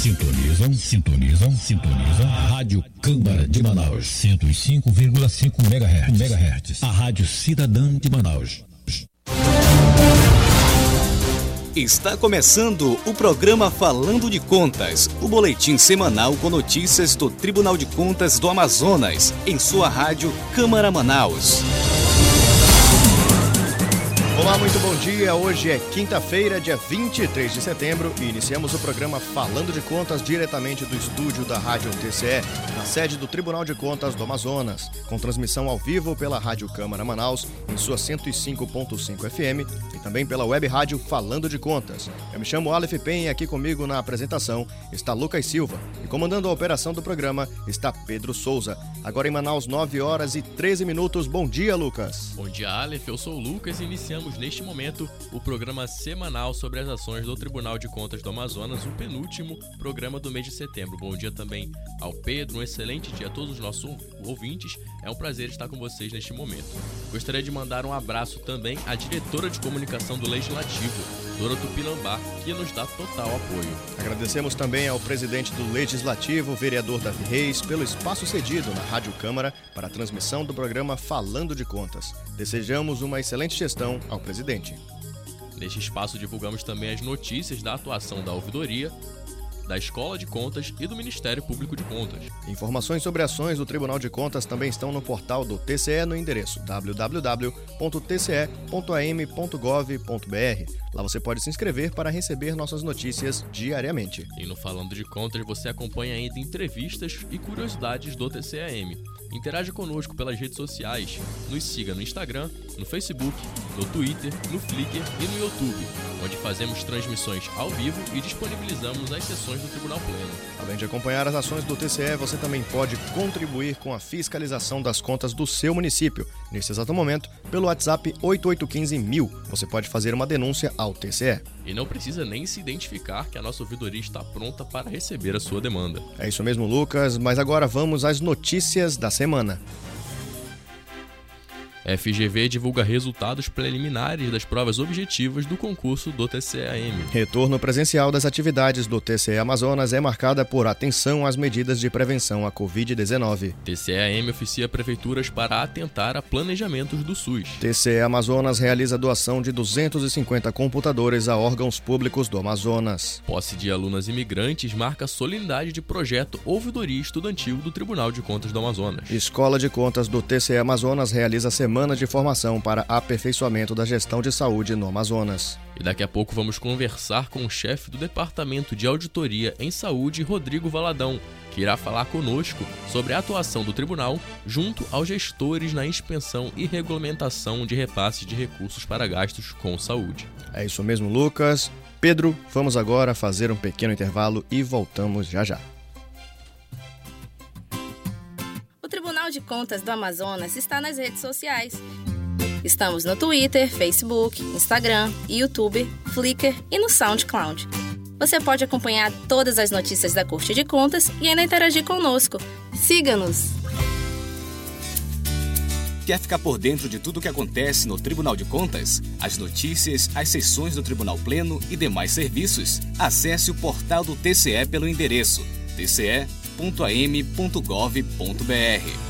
Sintonizam, sintonizam, sintonizam. Rádio Câmara de Manaus. 105,5 MHz. MHz. A Rádio Cidadã de Manaus. Está começando o programa Falando de Contas, o boletim semanal com notícias do Tribunal de Contas do Amazonas, em sua rádio Câmara Manaus. Olá, muito bom dia. Hoje é quinta-feira, dia 23 de setembro, e iniciamos o programa Falando de Contas diretamente do estúdio da Rádio TCE, na sede do Tribunal de Contas do Amazonas, com transmissão ao vivo pela Rádio Câmara Manaus, em sua 105.5 FM, e também pela web rádio Falando de Contas. Eu me chamo Aleph Pen e aqui comigo na apresentação está Lucas Silva, e comandando a operação do programa está Pedro Souza. Agora em Manaus, 9 horas e 13 minutos. Bom dia, Lucas. Bom dia, Aleph. Eu sou o Lucas e iniciamos neste momento o programa semanal sobre as ações do Tribunal de Contas do Amazonas, o penúltimo programa do mês de setembro. Bom dia também ao Pedro, um excelente dia a todos os nossos ouvintes. É um prazer estar com vocês neste momento. Gostaria de mandar um abraço também à diretora de comunicação do Legislativo, Dora Tupinambá, que nos dá total apoio. Agradecemos também ao presidente do Legislativo, vereador Davi Reis, pelo espaço cedido na Rádio Câmara para a transmissão do programa Falando de Contas. Desejamos uma excelente gestão ao presidente. Neste espaço divulgamos também as notícias da atuação da ouvidoria, da Escola de Contas e do Ministério Público de Contas. Informações sobre ações do Tribunal de Contas também estão no portal do TCE no endereço www.tce.am.gov.br. Lá você pode se inscrever para receber nossas notícias diariamente. E no Falando de Contas você acompanha ainda entrevistas e curiosidades do TCAM. Interaja conosco pelas redes sociais. Nos siga no Instagram, no Facebook, no Twitter, no Flickr e no YouTube, onde fazemos transmissões ao vivo e disponibilizamos as sessões do Tribunal Pleno. Além de acompanhar as ações do TCE, você também pode contribuir com a fiscalização das contas do seu município. Nesse exato momento, pelo WhatsApp 8815000, você pode fazer uma denúncia ao TCE. E não precisa nem se identificar que a nossa ouvidoria está pronta para receber a sua demanda. É isso mesmo, Lucas, mas agora vamos às notícias da semana. FGV divulga resultados preliminares das provas objetivas do concurso do TCAM. Retorno presencial das atividades do TCE Amazonas é marcada por atenção às medidas de prevenção à Covid-19. TCAM oficia prefeituras para atentar a planejamentos do SUS. TCE Amazonas realiza doação de 250 computadores a órgãos públicos do Amazonas. Posse de alunas imigrantes marca a solenidade de projeto Ouvidoria Estudantil do Tribunal de Contas do Amazonas. Escola de Contas do TCE Amazonas realiza semana semana de formação para aperfeiçoamento da gestão de saúde no Amazonas. E daqui a pouco vamos conversar com o chefe do Departamento de Auditoria em Saúde, Rodrigo Valadão, que irá falar conosco sobre a atuação do tribunal junto aos gestores na inspeção e regulamentação de repasses de recursos para gastos com saúde. É isso mesmo, Lucas. Pedro, vamos agora fazer um pequeno intervalo e voltamos já já. De Contas do Amazonas está nas redes sociais. Estamos no Twitter, Facebook, Instagram, YouTube, Flickr e no SoundCloud. Você pode acompanhar todas as notícias da Corte de Contas e ainda interagir conosco. Siga-nos! Quer ficar por dentro de tudo o que acontece no Tribunal de Contas? As notícias, as sessões do Tribunal Pleno e demais serviços? Acesse o portal do TCE pelo endereço tce.am.gov.br.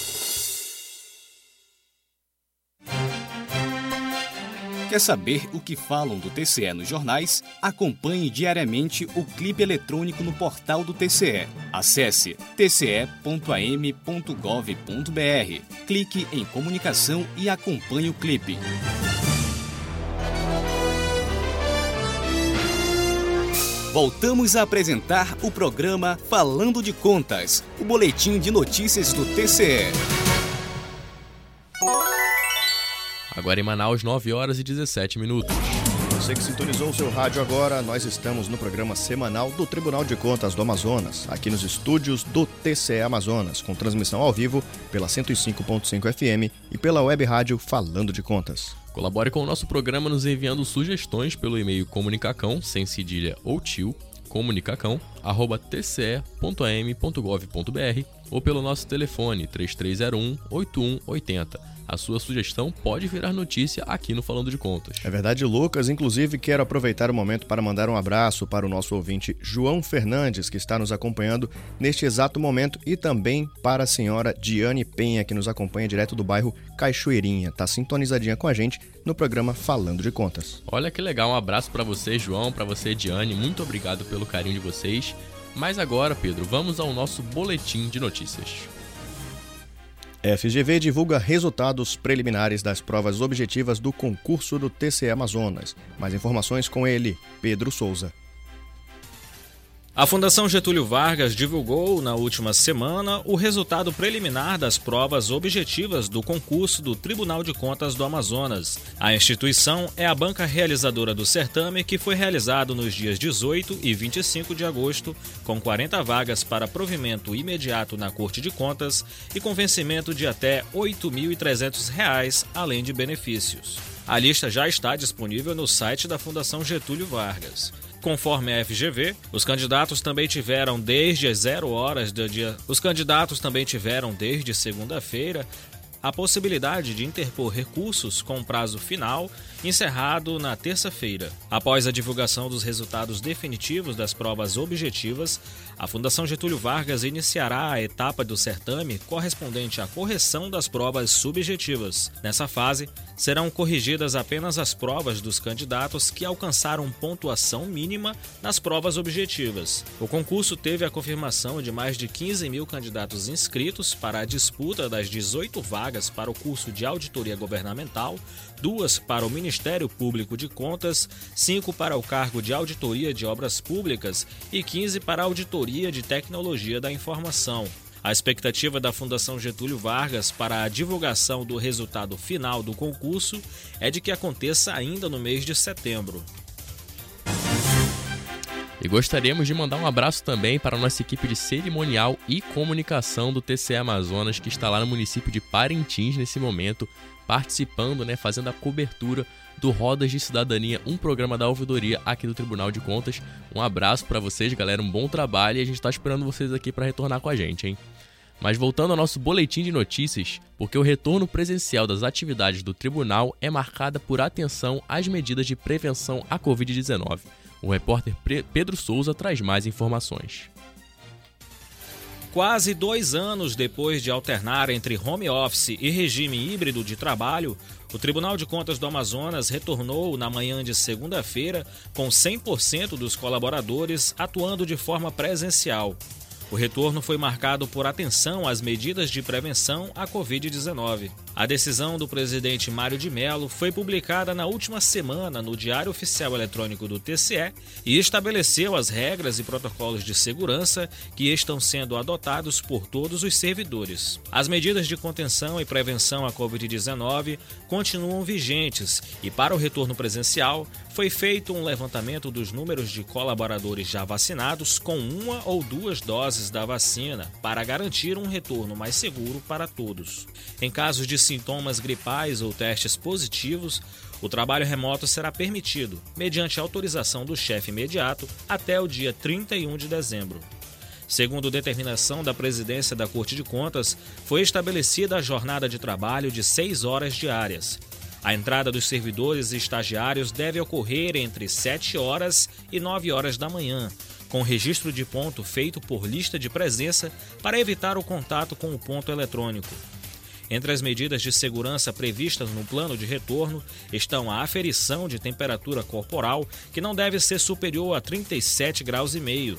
Quer saber o que falam do TCE nos jornais? Acompanhe diariamente o clipe eletrônico no portal do TCE. Acesse tce.am.gov.br, clique em comunicação e acompanhe o clipe. Voltamos a apresentar o programa Falando de Contas, o boletim de notícias do TCE. Agora em Manaus, 9 horas e 17 minutos. Você que sintonizou o seu rádio agora, nós estamos no programa semanal do Tribunal de Contas do Amazonas, aqui nos estúdios do TCE Amazonas, com transmissão ao vivo pela 105.5 FM e pela web rádio Falando de Contas. Colabore com o nosso programa nos enviando sugestões pelo e-mail comunicacão, sem cedilha ou tio, comunicacão, arroba tce.am.gov.br ou pelo nosso telefone 3301 8180 a sua sugestão pode virar notícia aqui no Falando de Contas. É verdade, Lucas. Inclusive, quero aproveitar o momento para mandar um abraço para o nosso ouvinte João Fernandes, que está nos acompanhando neste exato momento, e também para a senhora Diane Penha, que nos acompanha direto do bairro Cachoeirinha. Está sintonizadinha com a gente no programa Falando de Contas. Olha que legal, um abraço para você, João, para você, Diane. Muito obrigado pelo carinho de vocês. Mas agora, Pedro, vamos ao nosso boletim de notícias. FGV divulga resultados preliminares das provas objetivas do concurso do TCE Amazonas. Mais informações com ele, Pedro Souza. A Fundação Getúlio Vargas divulgou na última semana o resultado preliminar das provas objetivas do concurso do Tribunal de Contas do Amazonas. A instituição é a banca realizadora do certame que foi realizado nos dias 18 e 25 de agosto, com 40 vagas para provimento imediato na Corte de Contas e com vencimento de até R$ 8.300, além de benefícios. A lista já está disponível no site da Fundação Getúlio Vargas. Conforme a FGV, os candidatos também tiveram desde as 0 horas do dia. Os candidatos também tiveram desde segunda-feira a possibilidade de interpor recursos com prazo final encerrado na terça-feira. Após a divulgação dos resultados definitivos das provas objetivas, a Fundação Getúlio Vargas iniciará a etapa do certame correspondente à correção das provas subjetivas. Nessa fase, serão corrigidas apenas as provas dos candidatos que alcançaram pontuação mínima nas provas objetivas. O concurso teve a confirmação de mais de 15 mil candidatos inscritos para a disputa das 18 vagas para o curso de auditoria governamental, duas para o Ministério Público de Contas, cinco para o cargo de auditoria de obras públicas e 15 para auditoria de tecnologia da informação. A expectativa da Fundação Getúlio Vargas para a divulgação do resultado final do concurso é de que aconteça ainda no mês de setembro. E gostaríamos de mandar um abraço também para a nossa equipe de cerimonial e comunicação do TCE Amazonas, que está lá no município de Parintins nesse momento, participando, né, fazendo a cobertura do Rodas de Cidadania, um programa da ouvidoria aqui do Tribunal de Contas. Um abraço para vocês, galera, um bom trabalho e a gente está esperando vocês aqui para retornar com a gente, hein? Mas voltando ao nosso boletim de notícias, porque o retorno presencial das atividades do tribunal é marcada por atenção às medidas de prevenção à Covid-19. O repórter Pedro Souza traz mais informações. Quase dois anos depois de alternar entre home office e regime híbrido de trabalho, o Tribunal de Contas do Amazonas retornou na manhã de segunda-feira com 100% dos colaboradores atuando de forma presencial. O retorno foi marcado por atenção às medidas de prevenção à Covid-19. A decisão do presidente Mário de Mello foi publicada na última semana no Diário Oficial Eletrônico do TCE e estabeleceu as regras e protocolos de segurança que estão sendo adotados por todos os servidores. As medidas de contenção e prevenção à Covid-19 continuam vigentes e, para o retorno presencial, foi feito um levantamento dos números de colaboradores já vacinados com uma ou duas doses da vacina para garantir um retorno mais seguro para todos. Em casos de sintomas gripais ou testes positivos, o trabalho remoto será permitido, mediante autorização do chefe imediato, até o dia 31 de dezembro. Segundo determinação da presidência da Corte de Contas, foi estabelecida a jornada de trabalho de seis horas diárias. A entrada dos servidores e estagiários deve ocorrer entre 7 horas e 9 horas da manhã, com registro de ponto feito por lista de presença para evitar o contato com o ponto eletrônico. Entre as medidas de segurança previstas no plano de retorno estão a aferição de temperatura corporal, que não deve ser superior a 37 graus e meio,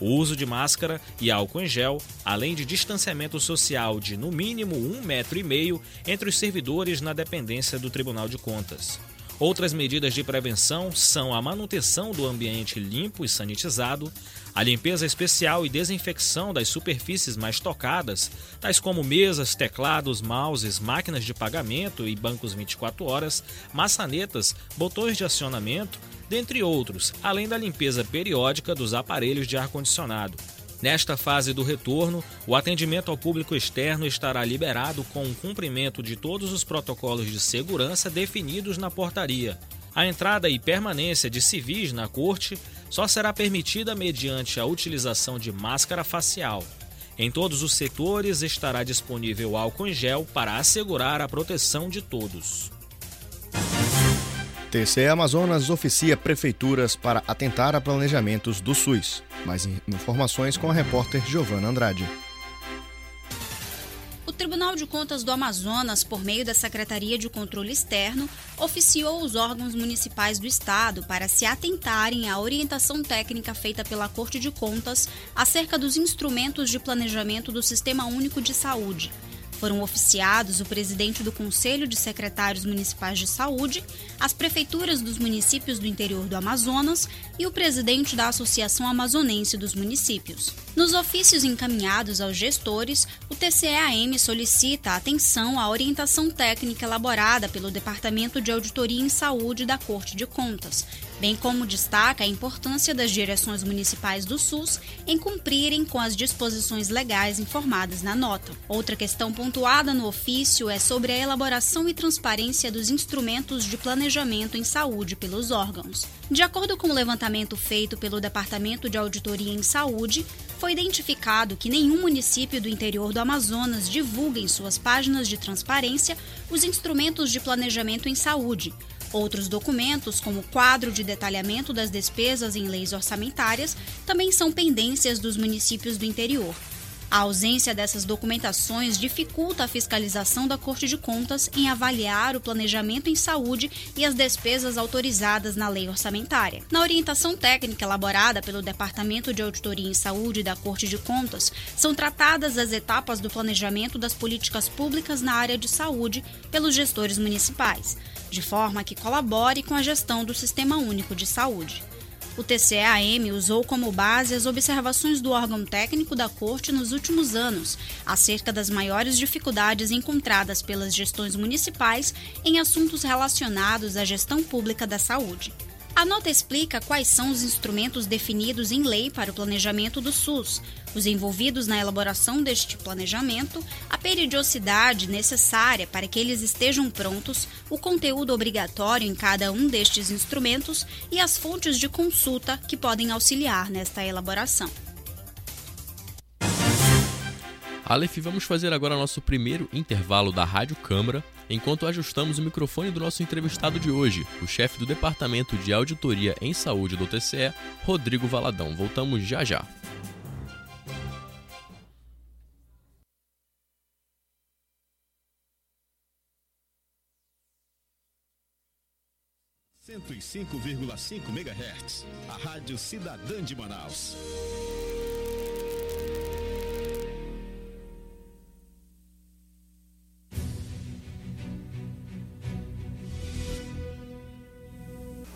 o uso de máscara e álcool em gel, além de distanciamento social de no mínimo um metro e meio entre os servidores na dependência do Tribunal de Contas. Outras medidas de prevenção são a manutenção do ambiente limpo e sanitizado, a limpeza especial e desinfecção das superfícies mais tocadas, tais como mesas, teclados, mouses, máquinas de pagamento e bancos 24 horas, maçanetas, botões de acionamento, dentre outros, além da limpeza periódica dos aparelhos de ar-condicionado. Nesta fase do retorno, o atendimento ao público externo estará liberado com o cumprimento de todos os protocolos de segurança definidos na portaria. A entrada e permanência de civis na corte só será permitida mediante a utilização de máscara facial. Em todos os setores estará disponível álcool em gel para assegurar a proteção de todos. TCE Amazonas oficia prefeituras para atentar a planejamentos do SUS. Mais informações com a repórter Giovana Andrade. O Tribunal de Contas do Amazonas, por meio da Secretaria de Controle Externo, oficiou os órgãos municipais do Estado para se atentarem à orientação técnica feita pela Corte de Contas acerca dos instrumentos de planejamento do Sistema Único de Saúde foram oficiados o presidente do Conselho de Secretários Municipais de Saúde, as prefeituras dos municípios do interior do Amazonas e o presidente da Associação Amazonense dos Municípios. Nos ofícios encaminhados aos gestores, o TCEAM solicita atenção à orientação técnica elaborada pelo Departamento de Auditoria em Saúde da Corte de Contas, bem como destaca a importância das direções municipais do SUS em cumprirem com as disposições legais informadas na nota. Outra questão pontuada no ofício é sobre a elaboração e transparência dos instrumentos de planejamento em saúde pelos órgãos. De acordo com o levantamento feito pelo Departamento de Auditoria em Saúde, foi identificado que nenhum município do interior do Amazonas divulga em suas páginas de transparência os instrumentos de planejamento em saúde, Outros documentos, como o quadro de detalhamento das despesas em leis orçamentárias, também são pendências dos municípios do interior. A ausência dessas documentações dificulta a fiscalização da Corte de Contas em avaliar o planejamento em saúde e as despesas autorizadas na lei orçamentária. Na orientação técnica elaborada pelo Departamento de Auditoria em Saúde da Corte de Contas, são tratadas as etapas do planejamento das políticas públicas na área de saúde pelos gestores municipais de forma que colabore com a gestão do Sistema Único de Saúde. O TCEAM usou como base as observações do órgão técnico da Corte nos últimos anos acerca das maiores dificuldades encontradas pelas gestões municipais em assuntos relacionados à gestão pública da saúde. A nota explica quais são os instrumentos definidos em lei para o planejamento do SUS, os envolvidos na elaboração deste planejamento, a periodicidade necessária para que eles estejam prontos, o conteúdo obrigatório em cada um destes instrumentos e as fontes de consulta que podem auxiliar nesta elaboração. Aleph, vamos fazer agora nosso primeiro intervalo da Rádio Câmara, enquanto ajustamos o microfone do nosso entrevistado de hoje, o chefe do Departamento de Auditoria em Saúde do TCE, Rodrigo Valadão. Voltamos já já. Cento e cinco MHz, a Rádio Cidadã de Manaus.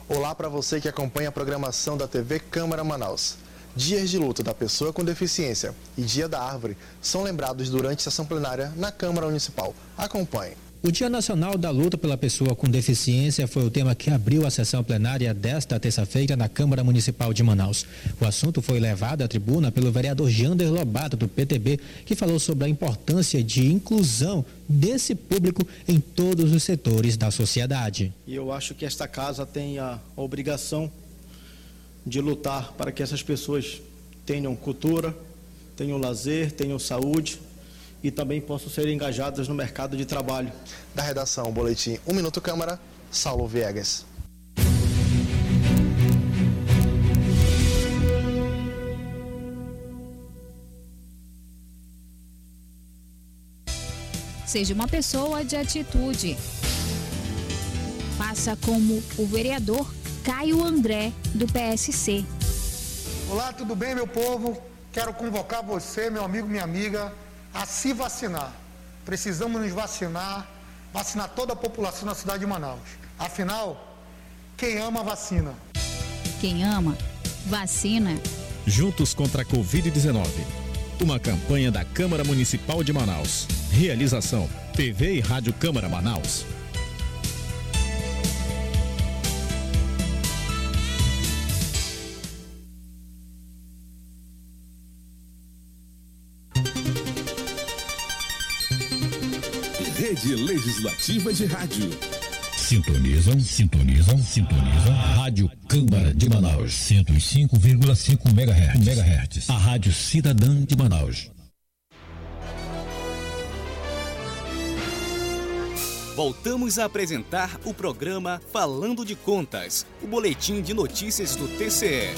Olá para você que acompanha a programação da TV Câmara Manaus. Dias de luta da pessoa com deficiência e Dia da Árvore são lembrados durante a sessão plenária na Câmara Municipal. Acompanhe. O Dia Nacional da Luta pela Pessoa com Deficiência foi o tema que abriu a sessão plenária desta terça-feira na Câmara Municipal de Manaus. O assunto foi levado à tribuna pelo vereador Jander Lobato, do PTB, que falou sobre a importância de inclusão desse público em todos os setores da sociedade. E eu acho que esta casa tem a obrigação de lutar para que essas pessoas tenham cultura, tenham lazer, tenham saúde e também possam ser engajadas no mercado de trabalho. Da redação, Boletim 1 Minuto Câmara, Saulo Viegas. Seja uma pessoa de atitude. Faça como o vereador Caio André, do PSC. Olá, tudo bem, meu povo? Quero convocar você, meu amigo, minha amiga, a se vacinar. Precisamos nos vacinar, vacinar toda a população da cidade de Manaus. Afinal, quem ama, vacina. Quem ama, vacina. Juntos contra a Covid-19. Uma campanha da Câmara Municipal de Manaus. Realização: TV e Rádio Câmara Manaus. Rede Legislativa de Rádio. Sintonizam, sintonizam, sintonizam. Rádio Câmara de Manaus, 105,5 MHz. MHz. A Rádio Cidadã de Manaus. Voltamos a apresentar o programa Falando de Contas, o boletim de notícias do TCE.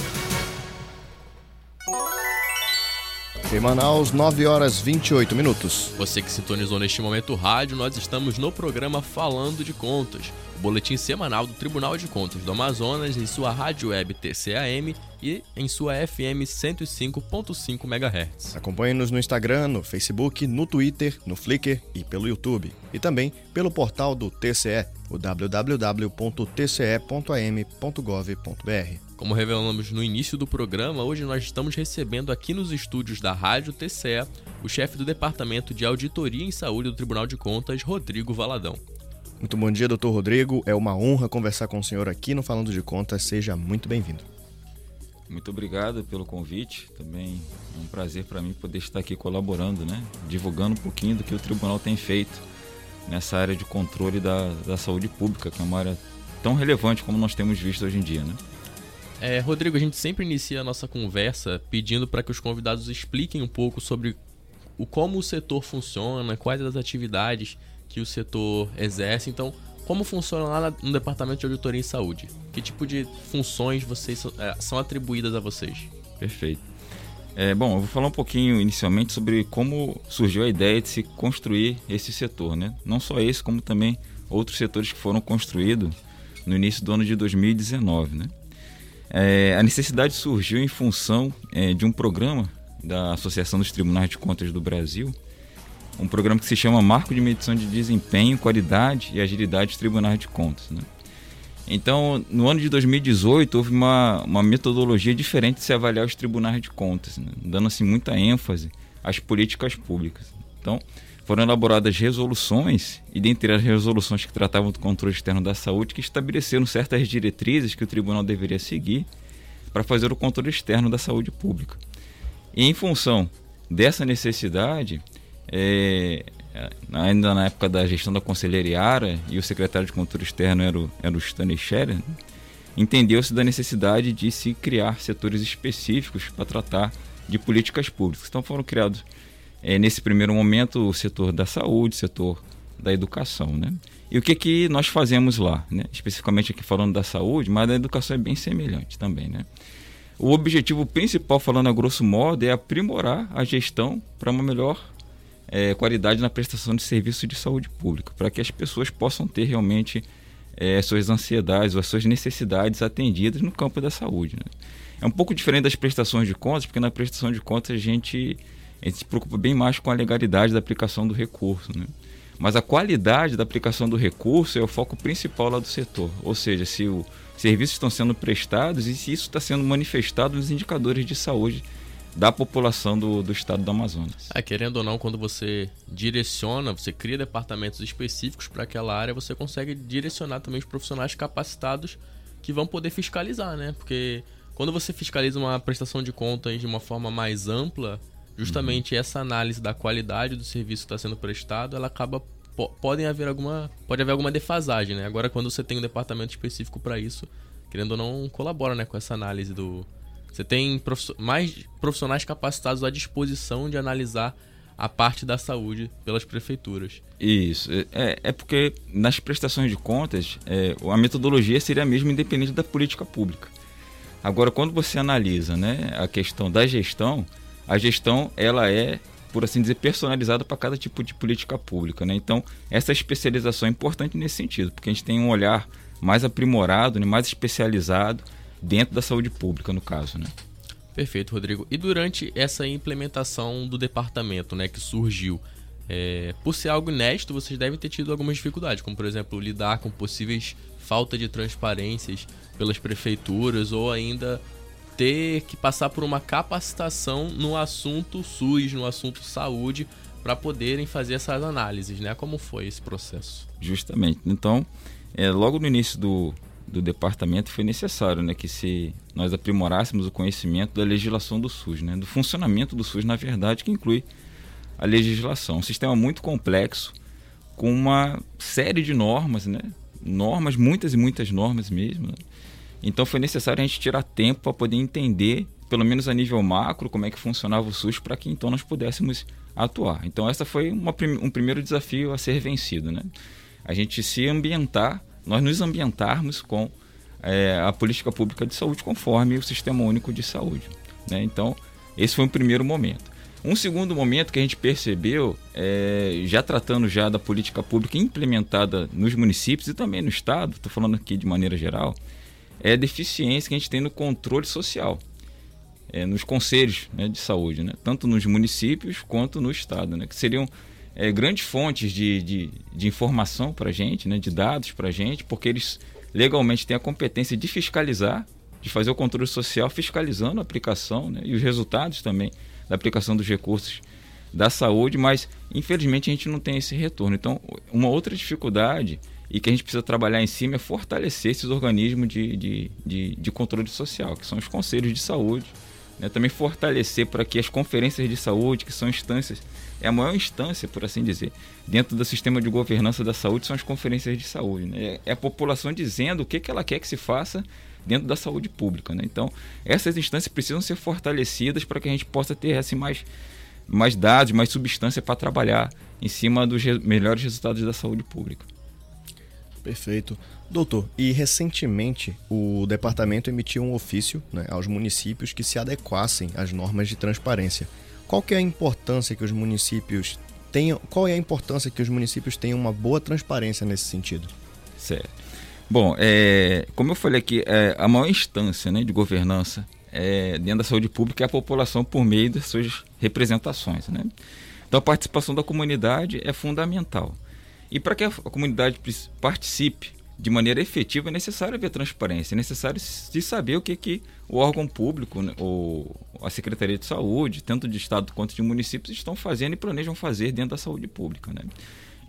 Em Manaus, 9 horas 28 minutos. Você que sintonizou neste momento o rádio, nós estamos no programa Falando de Contas, o boletim semanal do Tribunal de Contas do Amazonas em sua rádio web TCAM e em sua FM 105.5 MHz. Acompanhe-nos no Instagram, no Facebook, no Twitter, no Flickr e pelo YouTube. E também pelo portal do TCE, o www.tce.am.gov.br. Como revelamos no início do programa, hoje nós estamos recebendo aqui nos estúdios da Rádio TCE o chefe do Departamento de Auditoria em Saúde do Tribunal de Contas, Rodrigo Valadão. Muito bom dia, doutor Rodrigo. É uma honra conversar com o senhor aqui no Falando de Contas. Seja muito bem-vindo. Muito obrigado pelo convite. Também é um prazer para mim poder estar aqui colaborando, né? divulgando um pouquinho do que o tribunal tem feito nessa área de controle da, da saúde pública, que é uma área tão relevante como nós temos visto hoje em dia. Né? É, Rodrigo, a gente sempre inicia a nossa conversa pedindo para que os convidados expliquem um pouco sobre o como o setor funciona, quais as atividades que o setor exerce. Então, como funciona lá no Departamento de Auditoria em Saúde? Que tipo de funções vocês é, são atribuídas a vocês? Perfeito. É, bom, eu vou falar um pouquinho inicialmente sobre como surgiu a ideia de se construir esse setor, né? Não só esse, como também outros setores que foram construídos no início do ano de 2019, né? É, a necessidade surgiu em função é, de um programa da Associação dos Tribunais de Contas do Brasil, um programa que se chama Marco de Medição de Desempenho, Qualidade e Agilidade dos Tribunais de Contas. Né? Então, no ano de 2018, houve uma, uma metodologia diferente de se avaliar os tribunais de contas, né? dando assim, muita ênfase às políticas públicas. Então, foram elaboradas resoluções, e dentre as resoluções que tratavam do controle externo da saúde, que estabeleceram certas diretrizes que o tribunal deveria seguir para fazer o controle externo da saúde pública. E em função dessa necessidade, é, ainda na época da gestão da conselheira Iara, e o secretário de controle externo era o, era o Stanley Scherer, entendeu-se da necessidade de se criar setores específicos para tratar de políticas públicas. Então foram criados é, nesse primeiro momento o setor da saúde, o setor da educação, né? E o que que nós fazemos lá, né? Especificamente aqui falando da saúde, mas a educação é bem semelhante também, né? O objetivo principal, falando a grosso modo, é aprimorar a gestão para uma melhor é, qualidade na prestação de serviços de saúde pública, para que as pessoas possam ter realmente é, suas ansiedades ou as suas necessidades atendidas no campo da saúde. Né? É um pouco diferente das prestações de contas, porque na prestação de contas a gente a gente se preocupa bem mais com a legalidade da aplicação do recurso. Né? Mas a qualidade da aplicação do recurso é o foco principal lá do setor. Ou seja, se os serviços estão sendo prestados e se isso está sendo manifestado nos indicadores de saúde da população do, do estado do Amazonas. É, querendo ou não, quando você direciona, você cria departamentos específicos para aquela área, você consegue direcionar também os profissionais capacitados que vão poder fiscalizar, né? Porque quando você fiscaliza uma prestação de contas de uma forma mais ampla, justamente uhum. essa análise da qualidade do serviço que está sendo prestado, ela acaba podem haver alguma pode haver alguma defasagem, né? Agora quando você tem um departamento específico para isso, querendo ou não, colabora, né, com essa análise do você tem mais profissionais capacitados à disposição de analisar a parte da saúde pelas prefeituras. Isso. É, é porque nas prestações de contas, é, a metodologia seria a mesma independente da política pública. Agora, quando você analisa né, a questão da gestão, a gestão ela é, por assim dizer, personalizada para cada tipo de política pública. Né? Então, essa especialização é importante nesse sentido, porque a gente tem um olhar mais aprimorado, né, mais especializado dentro da saúde pública, no caso. Né? Perfeito, Rodrigo. E durante essa implementação do departamento né, que surgiu, é, por ser algo inédito, vocês devem ter tido algumas dificuldades, como por exemplo lidar com possíveis falta de transparências pelas prefeituras ou ainda ter que passar por uma capacitação no assunto SUS, no assunto saúde, para poderem fazer essas análises, né? Como foi esse processo? Justamente. Então, é, logo no início do, do departamento foi necessário né, que se nós aprimorássemos o conhecimento da legislação do SUS, né, do funcionamento do SUS, na verdade, que inclui a legislação. Um sistema muito complexo, com uma série de normas, né? Normas, muitas e muitas normas mesmo. Né? Então foi necessário a gente tirar tempo para poder entender, pelo menos a nível macro, como é que funcionava o SUS para que então nós pudéssemos atuar. Então essa foi uma, um primeiro desafio a ser vencido, né? A gente se ambientar, nós nos ambientarmos com é, a política pública de saúde conforme o Sistema Único de Saúde. Né? Então esse foi um primeiro momento. Um segundo momento que a gente percebeu, é, já tratando já da política pública implementada nos municípios e também no estado, estou falando aqui de maneira geral, é a deficiência que a gente tem no controle social, é, nos conselhos né, de saúde, né, tanto nos municípios quanto no estado, né, que seriam é, grandes fontes de, de, de informação para a gente, né, de dados para a gente, porque eles legalmente têm a competência de fiscalizar, de fazer o controle social fiscalizando a aplicação né, e os resultados também da aplicação dos recursos da saúde, mas infelizmente a gente não tem esse retorno. Então, uma outra dificuldade e que a gente precisa trabalhar em cima é fortalecer esses organismos de, de, de, de controle social, que são os conselhos de saúde. Né? Também fortalecer para que as conferências de saúde, que são instâncias, é a maior instância, por assim dizer, dentro do sistema de governança da saúde, são as conferências de saúde. Né? É a população dizendo o que, que ela quer que se faça dentro da saúde pública. Né? Então, essas instâncias precisam ser fortalecidas para que a gente possa ter assim, mais, mais dados, mais substância para trabalhar em cima dos re melhores resultados da saúde pública. Perfeito. Doutor, e recentemente o departamento emitiu um ofício né, aos municípios que se adequassem às normas de transparência. Qual que é a importância que os municípios tenham, qual é a importância que os municípios tenham uma boa transparência nesse sentido? Certo. Bom, é, como eu falei aqui, é, a maior instância né, de governança é, dentro da saúde pública é a população por meio das suas representações. Né? Então a participação da comunidade é fundamental. E para que a comunidade participe de maneira efetiva é necessário haver transparência, é necessário se saber o que, que o órgão público, né, ou a Secretaria de Saúde, tanto de Estado quanto de municípios, estão fazendo e planejam fazer dentro da saúde pública. Né?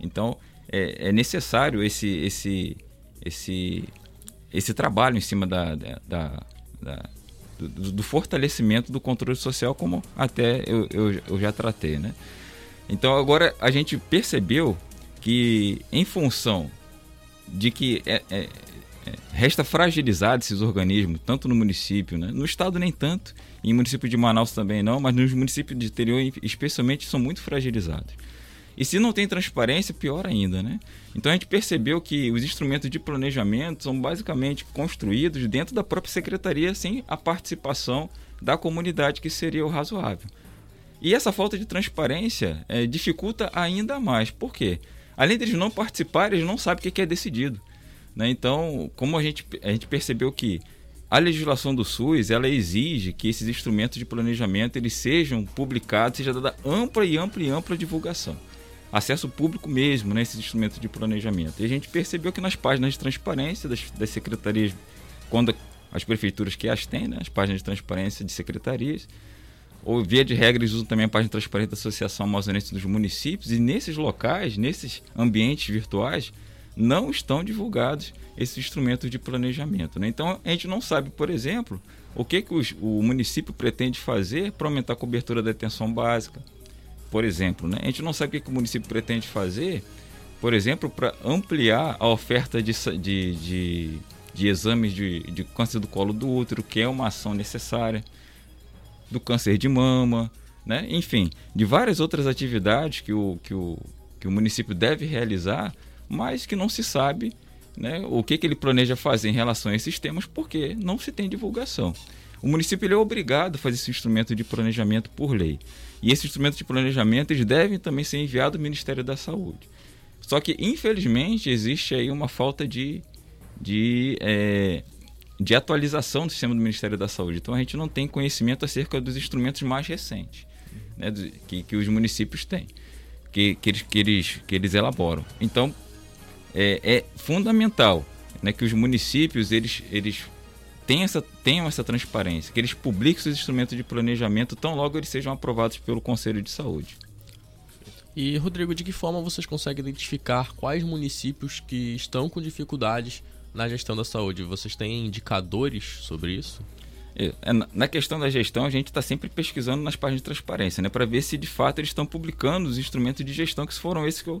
Então é, é necessário esse, esse esse, esse trabalho em cima da, da, da, da do, do, fortalecimento do controle social, como até eu, eu, eu já tratei. Né? Então agora a gente percebeu que em função de que é, é, é, resta fragilizado esses organismos, tanto no município, né? no estado nem tanto, em município de Manaus também não, mas nos municípios de interior especialmente são muito fragilizados. E se não tem transparência, pior ainda, né? Então a gente percebeu que os instrumentos de planejamento são basicamente construídos dentro da própria secretaria sem a participação da comunidade, que seria o razoável. E essa falta de transparência é, dificulta ainda mais. Por quê? Além deles não participarem, eles não sabem o que é decidido. Né? Então, como a gente, a gente percebeu que a legislação do SUS ela exige que esses instrumentos de planejamento eles sejam publicados, seja dada ampla e ampla e ampla divulgação acesso público mesmo nesses né, instrumentos de planejamento. E a gente percebeu que nas páginas de transparência das, das secretarias, quando as prefeituras que as têm, né, as páginas de transparência de secretarias, ou via de regra eles usam também a página de transparência da Associação Amazonense dos Municípios, e nesses locais, nesses ambientes virtuais, não estão divulgados esses instrumentos de planejamento. Né? Então a gente não sabe, por exemplo, o que, que os, o município pretende fazer para aumentar a cobertura da atenção básica, por exemplo. Né? A gente não sabe o que o município pretende fazer, por exemplo, para ampliar a oferta de, de, de, de exames de, de câncer do colo do útero, que é uma ação necessária, do câncer de mama, né? enfim, de várias outras atividades que o, que o, que o município deve realizar, mas que não se sabe né, o que, que ele planeja fazer em relação a esses temas, porque não se tem divulgação. O município é obrigado a fazer esse instrumento de planejamento por lei. E esse instrumento de planejamento eles devem também ser enviado ao Ministério da Saúde. Só que, infelizmente, existe aí uma falta de, de, é, de atualização do sistema do Ministério da Saúde. Então, a gente não tem conhecimento acerca dos instrumentos mais recentes né, que, que os municípios têm, que, que, eles, que, eles, que eles elaboram. Então, é, é fundamental né, que os municípios eles, eles tenham essa, tenham essa transparência, que eles publiquem seus instrumentos de planejamento tão logo eles sejam aprovados pelo Conselho de Saúde. E, Rodrigo, de que forma vocês conseguem identificar quais municípios que estão com dificuldades na gestão da saúde? Vocês têm indicadores sobre isso? É, é na questão da gestão, a gente está sempre pesquisando nas páginas de transparência, né, para ver se de fato eles estão publicando os instrumentos de gestão que foram esses que eu,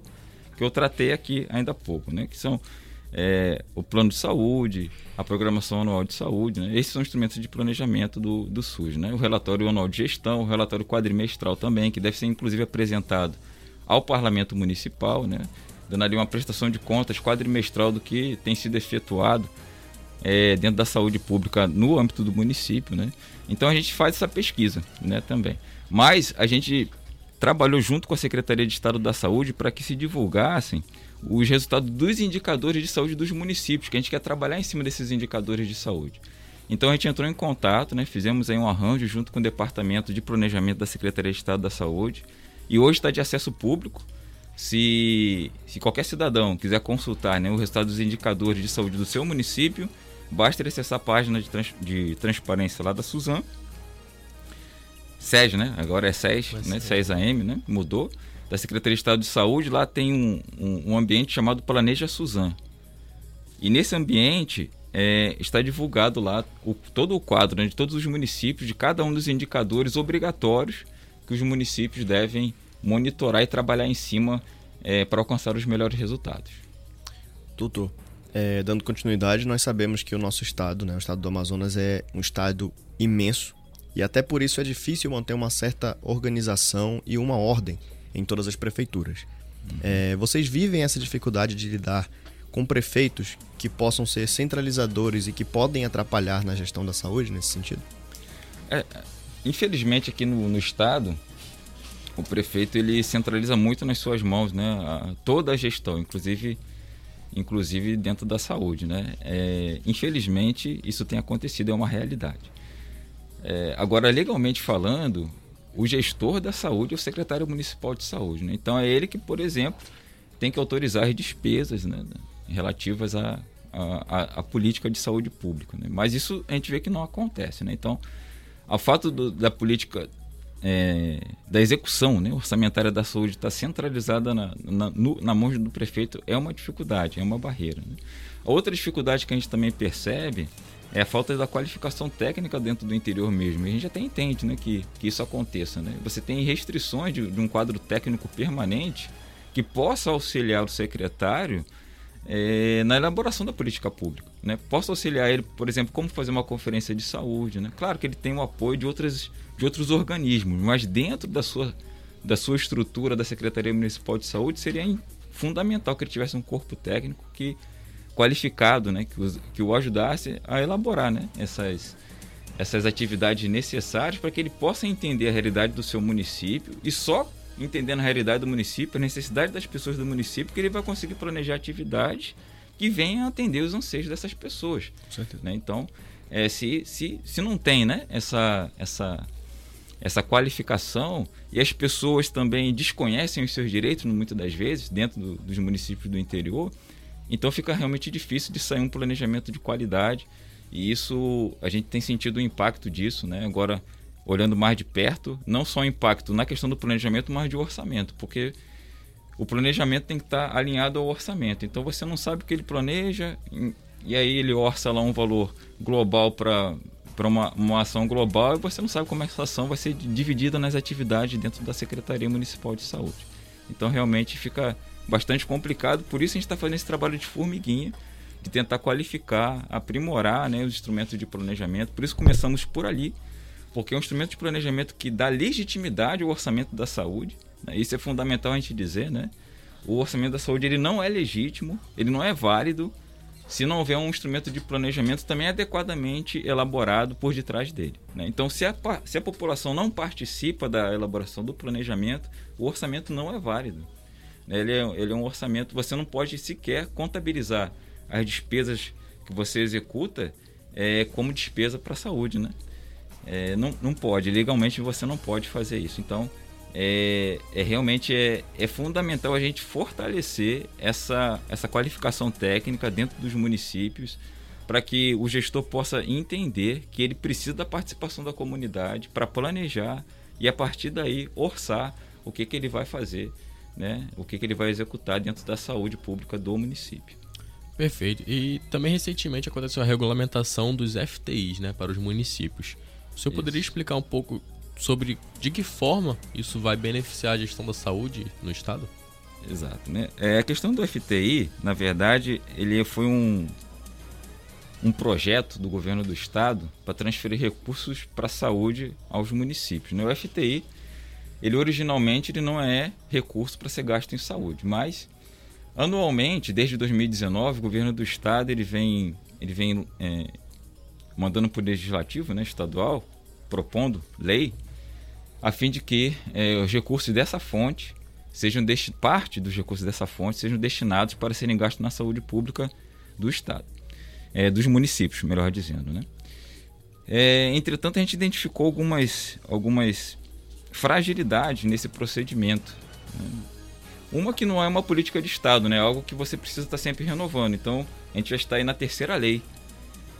que eu tratei aqui ainda há pouco, né? Que são é, o plano de saúde, a programação anual de saúde, né? esses são instrumentos de planejamento do, do SUS. Né? O relatório anual de gestão, o relatório quadrimestral também, que deve ser inclusive apresentado ao Parlamento Municipal, né? Dando ali uma prestação de contas quadrimestral do que tem sido efetuado é, dentro da saúde pública no âmbito do município. Né? Então a gente faz essa pesquisa né, também. Mas a gente trabalhou junto com a Secretaria de Estado da Saúde para que se divulgassem os resultados dos indicadores de saúde dos municípios, que a gente quer trabalhar em cima desses indicadores de saúde. Então a gente entrou em contato, né, fizemos aí um arranjo junto com o Departamento de Planejamento da Secretaria de Estado da Saúde e hoje está de acesso público. Se, se qualquer cidadão quiser consultar né, o resultado dos indicadores de saúde do seu município, basta ele acessar a página de, trans, de transparência lá da Suzan. SES, né? Agora é SES, né? SES AM, né? Mudou da Secretaria de Estado de Saúde, lá tem um, um, um ambiente chamado Planeja Suzan. E nesse ambiente é, está divulgado lá o, todo o quadro né, de todos os municípios, de cada um dos indicadores obrigatórios que os municípios devem monitorar e trabalhar em cima é, para alcançar os melhores resultados. Doutor, é, dando continuidade, nós sabemos que o nosso estado, né, o estado do Amazonas, é um estado imenso e até por isso é difícil manter uma certa organização e uma ordem em todas as prefeituras. Uhum. É, vocês vivem essa dificuldade de lidar com prefeitos que possam ser centralizadores e que podem atrapalhar na gestão da saúde nesse sentido? É, infelizmente aqui no, no, estado o prefeito ele centraliza muito nas suas mãos, né? A, toda a gestão, inclusive inclusive dentro da saúde, né? É, infelizmente isso tem acontecido é uma realidade. É, agora legalmente falando o gestor da saúde é o secretário municipal de saúde. Né? Então é ele que, por exemplo, tem que autorizar as despesas né, relativas à, à, à, política de saúde pública. Né? Mas isso a gente vê que não acontece. Né? Então, o fato do, da política é, da execução né, orçamentária da saúde estar centralizada na, na, no, na mão do prefeito é uma dificuldade, é uma barreira. Né? Outra dificuldade que a gente também percebe é a falta da qualificação técnica dentro do interior mesmo. A gente até entende né, que, que isso aconteça. Né? Você tem restrições de, de um quadro técnico permanente que possa auxiliar o secretário é, na elaboração da política pública. Né? Possa auxiliar ele, por exemplo, como fazer uma conferência de saúde. Né? Claro que ele tem o apoio de, outras, de outros organismos, mas dentro da sua, da sua estrutura da Secretaria Municipal de Saúde seria fundamental que ele tivesse um corpo técnico que qualificado, né, que, que o ajudasse a elaborar né, essas, essas atividades necessárias para que ele possa entender a realidade do seu município e só entendendo a realidade do município, a necessidade das pessoas do município, que ele vai conseguir planejar atividades que venham atender os anseios dessas pessoas. Né? Então, é, se, se, se não tem né, essa, essa, essa qualificação e as pessoas também desconhecem os seus direitos, muitas das vezes, dentro do, dos municípios do interior, então fica realmente difícil de sair um planejamento de qualidade e isso a gente tem sentido o impacto disso, né? Agora olhando mais de perto, não só o impacto na questão do planejamento, mas de orçamento, porque o planejamento tem que estar alinhado ao orçamento. Então você não sabe o que ele planeja e aí ele orça lá um valor global para para uma, uma ação global e você não sabe como essa ação vai ser dividida nas atividades dentro da Secretaria Municipal de Saúde. Então realmente fica bastante complicado, por isso a gente está fazendo esse trabalho de formiguinha, de tentar qualificar, aprimorar né, os instrumentos de planejamento. Por isso começamos por ali, porque é um instrumento de planejamento que dá legitimidade ao orçamento da saúde. Né? Isso é fundamental a gente dizer, né? O orçamento da saúde ele não é legítimo, ele não é válido se não houver um instrumento de planejamento também adequadamente elaborado por detrás dele. Né? Então, se a, se a população não participa da elaboração do planejamento, o orçamento não é válido. Ele é, ele é um orçamento, você não pode sequer contabilizar as despesas que você executa é, como despesa para a saúde, né? É, não, não pode, legalmente você não pode fazer isso. Então, é, é realmente é, é fundamental a gente fortalecer essa, essa qualificação técnica dentro dos municípios para que o gestor possa entender que ele precisa da participação da comunidade para planejar e a partir daí orçar o que, que ele vai fazer né, o que, que ele vai executar dentro da saúde pública do município. Perfeito. E também recentemente aconteceu a regulamentação dos FTIs né, para os municípios. O senhor isso. poderia explicar um pouco sobre de que forma isso vai beneficiar a gestão da saúde no estado? Exato, né? É, a questão do FTI, na verdade, ele foi um, um projeto do governo do estado para transferir recursos para a saúde aos municípios. Né? O FTI, ele originalmente ele não é recurso para ser gasto em saúde, mas anualmente, desde 2019, o governo do estado ele vem, ele vem é, mandando para o legislativo né, estadual, propondo lei, a fim de que é, os recursos dessa fonte sejam parte dos recursos dessa fonte sejam destinados para serem gastos na saúde pública do estado é, dos municípios, melhor dizendo. Né? É, entretanto, a gente identificou algumas, algumas fragilidades nesse procedimento. Né? Uma que não é uma política de Estado, né? É algo que você precisa estar sempre renovando. Então, a gente já está aí na terceira lei,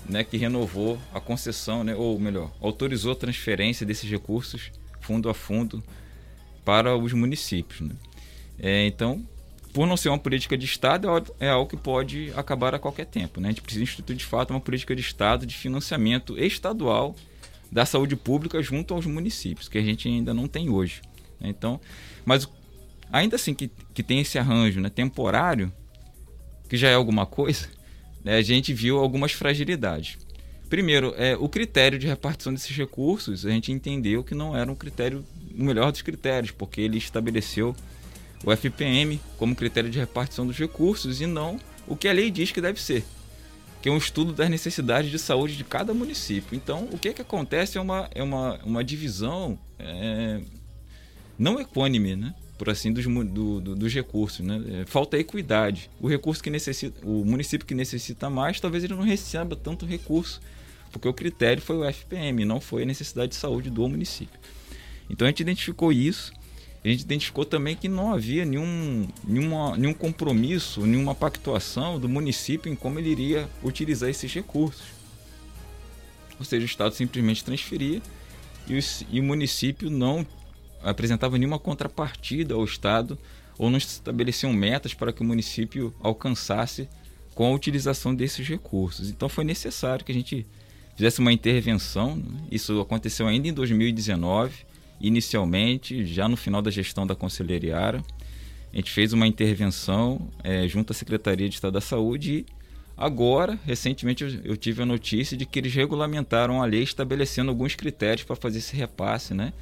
né? que renovou a concessão, né? ou melhor, autorizou a transferência desses recursos fundo a fundo para os municípios. Né? É, então, por não ser uma política de Estado, é, é algo que pode acabar a qualquer tempo. Né? A gente precisa instituir de fato uma política de Estado de financiamento estadual da saúde pública junto aos municípios, que a gente ainda não tem hoje. Né? Então, mas ainda assim que, que tem esse arranjo né, temporário, que já é alguma coisa, né, a gente viu algumas fragilidades. Primeiro, é, o critério de repartição desses recursos, a gente entendeu que não era um critério, o melhor dos critérios, porque ele estabeleceu o FPM como critério de repartição dos recursos e não o que a lei diz que deve ser, que é um estudo das necessidades de saúde de cada município. Então, o que, é que acontece é uma, é uma, uma divisão é, não equânime, né? Por assim, dos, do, do, dos recursos. Né? É, falta equidade. O recurso que necessita, o município que necessita mais, talvez ele não receba tanto recurso, porque o critério foi o FPM, não foi a necessidade de saúde do município. Então a gente identificou isso a gente identificou também que não havia nenhum, nenhuma, nenhum compromisso, nenhuma pactuação do município em como ele iria utilizar esses recursos. Ou seja, o Estado simplesmente transferia e o, e o município não apresentava nenhuma contrapartida ao Estado ou não estabeleciam metas para que o município alcançasse com a utilização desses recursos. Então foi necessário que a gente fizesse uma intervenção. Né? Isso aconteceu ainda em 2019 inicialmente, já no final da gestão da Conselheira Ara, a gente fez uma intervenção é, junto à Secretaria de Estado da Saúde e agora, recentemente, eu, tive a notícia de que eles regulamentaram a lei estabelecendo alguns critérios para fazer esse repasse, né?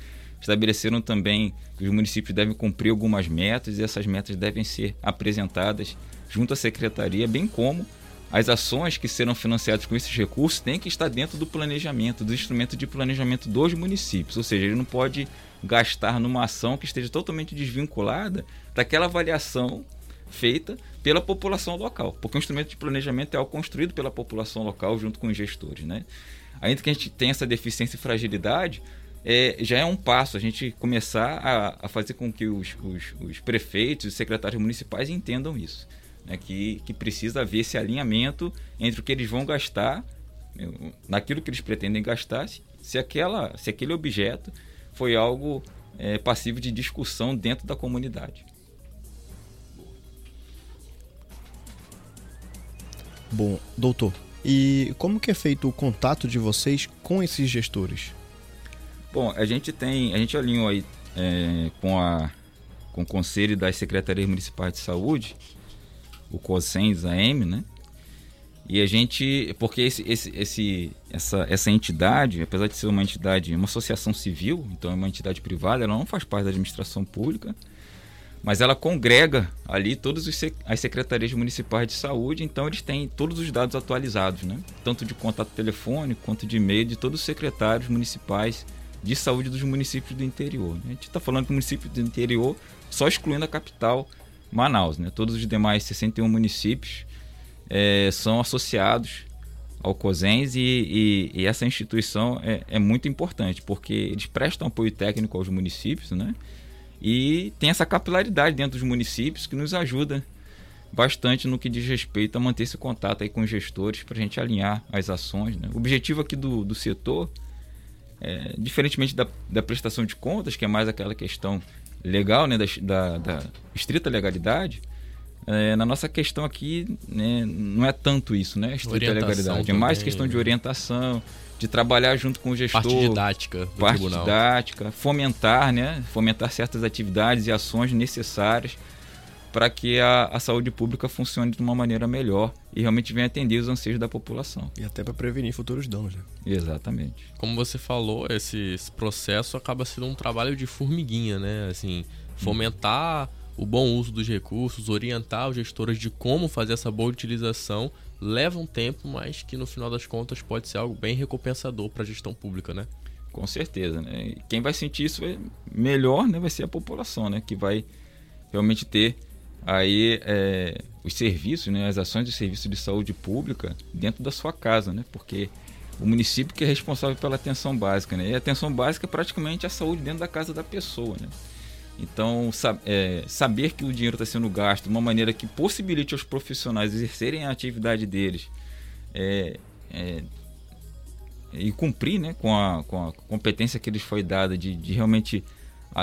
Estabeleceram também que os municípios devem cumprir algumas metas e essas metas devem ser apresentadas junto à Secretaria, bem como as ações que serão financiadas com esses recursos têm que estar dentro do planejamento, do instrumento de planejamento dos municípios. Ou seja, ele não pode gastar numa ação que esteja totalmente desvinculada daquela avaliação feita pela população local. Porque o instrumento de planejamento é algo construído pela população local junto com os gestores. Né? Ainda que a gente tenha essa deficiência e fragilidade, é, já é um passo a gente começar a, a fazer com que os, os, os prefeitos e secretários municipais entendam isso né, que, que precisa haver esse alinhamento entre o que eles vão gastar, né, naquilo que eles pretendem gastar, se, aquela, se aquele objeto foi algo é, passivo de discussão dentro da comunidade. Bom, doutor, e como que é feito o contato de vocês com esses gestores? Bom, a gente tem, a gente alinhou aí é, com, a, com o Conselho das Secretarias Municipais de Saúde o COSENS AM, né? E a gente, porque esse, esse, esse, essa, essa entidade, apesar de ser uma entidade, uma associação civil, então é uma entidade privada, ela não faz parte da administração pública, mas ela congrega ali todas as secretarias municipais de saúde, então eles têm todos os dados atualizados, né? Tanto de contato telefônico quanto de e-mail de todos os secretários municipais de saúde dos municípios do interior. Né? A gente está falando que o município do interior, só excluindo a capital, Manaus. Né? Todos os demais 61 municípios é, são associados ao COSENS e, e, e essa instituição é, é, muito importante porque eles prestam apoio técnico aos municípios né? e tem essa capilaridade dentro dos municípios que nos ajuda bastante no que diz respeito a manter esse contato aí com os gestores para a gente alinhar as ações. Né? O objetivo aqui do, do setor, é, diferentemente da, da prestação de contas, que é mais aquela questão legal, né, da, da, da estrita legalidade, é, na nossa questão aqui né, não é tanto isso, né? Estrita orientação legalidade. Também. É mais questão de orientação, de trabalhar junto com o gestor. Parte didática. parte tribunal. didática, fomentar, né? Fomentar certas atividades e ações necessárias para que a, a, saúde pública funcione de uma maneira melhor e realmente venha atender os anseios da população. E até para prevenir futuros danos, né? Exatamente. Como você falou, esse, esse, processo acaba sendo um trabalho de formiguinha, né? Assim, fomentar hum. o bom uso dos recursos, orientar os gestores de como fazer essa boa utilização leva um tempo, mas que no final das contas pode ser algo bem recompensador para a gestão pública, né? Com certeza, né? Quem vai sentir isso melhor, né, vai ser a população, né, que vai realmente ter aí é, os serviços, né, as ações de serviço de saúde pública dentro da sua casa, né, porque o município que é responsável pela atenção básica, né, e a atenção básica é praticamente a saúde dentro da casa da pessoa, né. Então, é, saber que o dinheiro está sendo gasto de uma maneira que possibilite aos profissionais exercerem a atividade deles é, é, e cumprir né, com, a, com a competência que lhes foi dada de, de realmente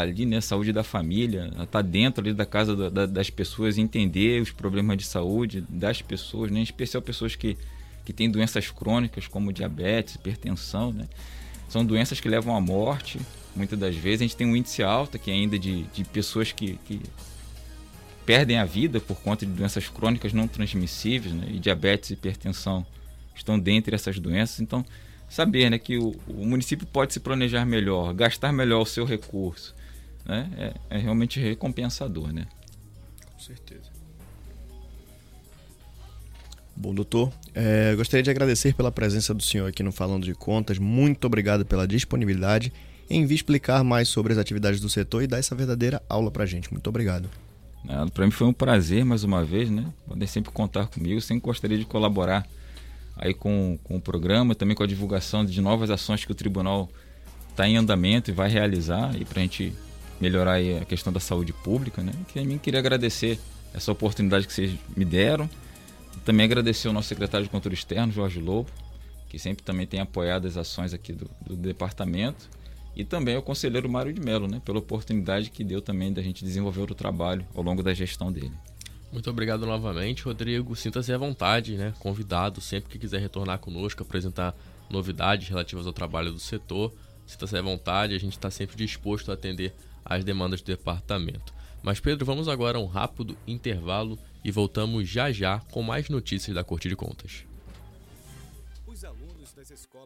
ali, né, saúde da família, tá dentro ali da casa da, das pessoas, entender os problemas de saúde das pessoas, né, em especial pessoas que, que têm doenças crônicas como diabetes, hipertensão, né, são doenças que levam à morte, muitas das vezes. A gente tem um índice alto aqui ainda de, de pessoas que, que perdem a vida por conta de doenças crônicas não transmissíveis, né, e diabetes e hipertensão estão dentre essas doenças, então saber né, que o, o, município pode se planejar melhor, gastar melhor o seu recurso, né, é, é realmente recompensador. Né? Com certeza. Bom, doutor, é, gostaria de agradecer pela presença do senhor aqui no Falando de Contas. Muito obrigado pela disponibilidade em vir explicar mais sobre as atividades do setor e dar essa verdadeira aula para a gente. Muito obrigado. Para mim foi um prazer mais uma vez, né? Podem sempre contar comigo. Sempre gostaria de colaborar aí com, com o programa, também com a divulgação de novas ações que o tribunal está em andamento e vai realizar e para a gente melhorar a questão da saúde pública, né? Que a mim queria agradecer essa oportunidade que vocês me deram. Também agradecer ao nosso secretário de Controle Externo, Jorge Lobo, que sempre também tem apoiado as ações aqui do, do departamento. E também ao conselheiro Mário de Mello, né, pela oportunidade que deu também da gente desenvolver o trabalho ao longo da gestão dele. Muito obrigado novamente, Rodrigo. Sinta-se à vontade, né? Convidado sempre que quiser retornar conosco, apresentar novidades relativas ao trabalho do setor. Sinta-se à vontade, a gente está sempre disposto a atender às demandas do departamento. Mas, Pedro, vamos agora a um rápido intervalo e voltamos já já com mais notícias da Corte de Contas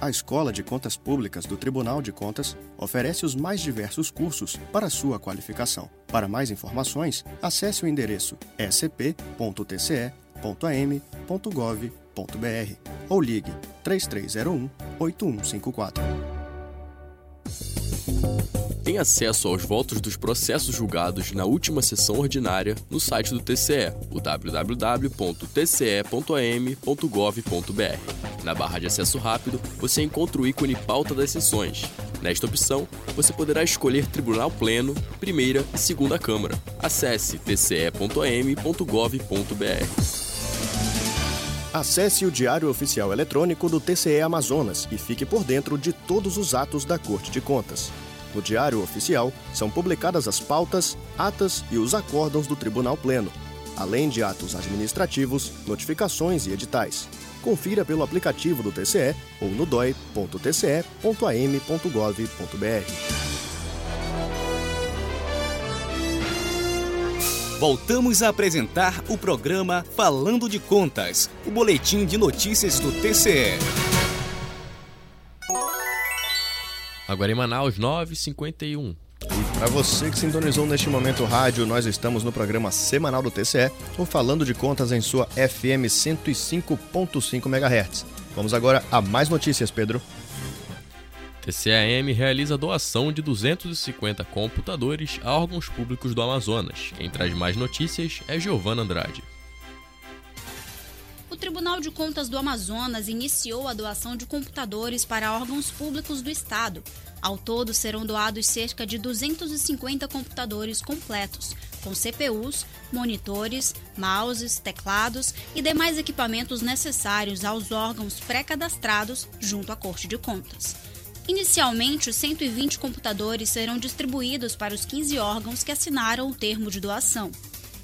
A Escola de Contas Públicas do Tribunal de Contas oferece os mais diversos cursos para sua qualificação. Para mais informações, acesse o endereço scp.tce.am.gov.br ou ligue 3301 8154. Tem acesso aos votos dos processos julgados na última sessão ordinária no site do TCE, o www.tce.am.gov.br. Na barra de acesso rápido, você encontra o ícone Pauta das Sessões. Nesta opção, você poderá escolher Tribunal Pleno, Primeira e Segunda Câmara. Acesse tce.am.gov.br. Acesse o Diário Oficial Eletrônico do TCE Amazonas e fique por dentro de todos os atos da Corte de Contas. No Diário Oficial são publicadas as pautas, atas e os acórdãos do Tribunal Pleno, além de atos administrativos, notificações e editais. Confira pelo aplicativo do TCE ou no doi.tce.am.gov.br. Voltamos a apresentar o programa Falando de Contas, o boletim de notícias do TCE. Agora em Manaus, 9h51. Para você que sintonizou neste momento o rádio, nós estamos no programa semanal do TCE, o Falando de Contas em sua FM 105.5 MHz. Vamos agora a mais notícias, Pedro. TCAM realiza doação de 250 computadores a órgãos públicos do Amazonas. Quem traz mais notícias é Giovana Andrade. Tribunal de Contas do Amazonas iniciou a doação de computadores para órgãos públicos do Estado. Ao todo, serão doados cerca de 250 computadores completos, com CPUs, monitores, mouses, teclados e demais equipamentos necessários aos órgãos pré-cadastrados junto à Corte de Contas. Inicialmente, os 120 computadores serão distribuídos para os 15 órgãos que assinaram o termo de doação.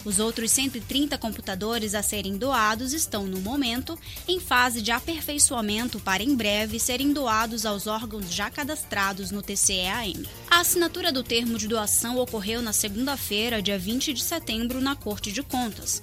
Os outros 130 computadores a serem doados estão, no momento, em fase de aperfeiçoamento para em breve serem doados aos órgãos já cadastrados no TCEAM. A assinatura do termo de doação ocorreu na segunda-feira, dia 20 de setembro, na Corte de Contas.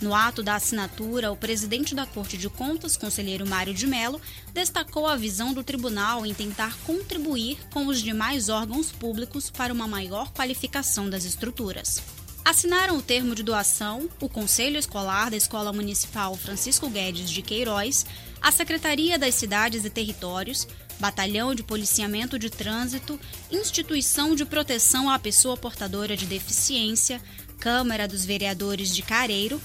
No ato da assinatura, o presidente da Corte de Contas, conselheiro Mário de Mello, destacou a visão do tribunal em tentar contribuir com os demais órgãos públicos para uma maior qualificação das estruturas. Assinaram o termo de doação o Conselho Escolar da Escola Municipal Francisco Guedes de Queiroz, a Secretaria das Cidades e Territórios, Batalhão de Policiamento de Trânsito, Instituição de Proteção à Pessoa Portadora de Deficiência, Câmara dos Vereadores de Careiro,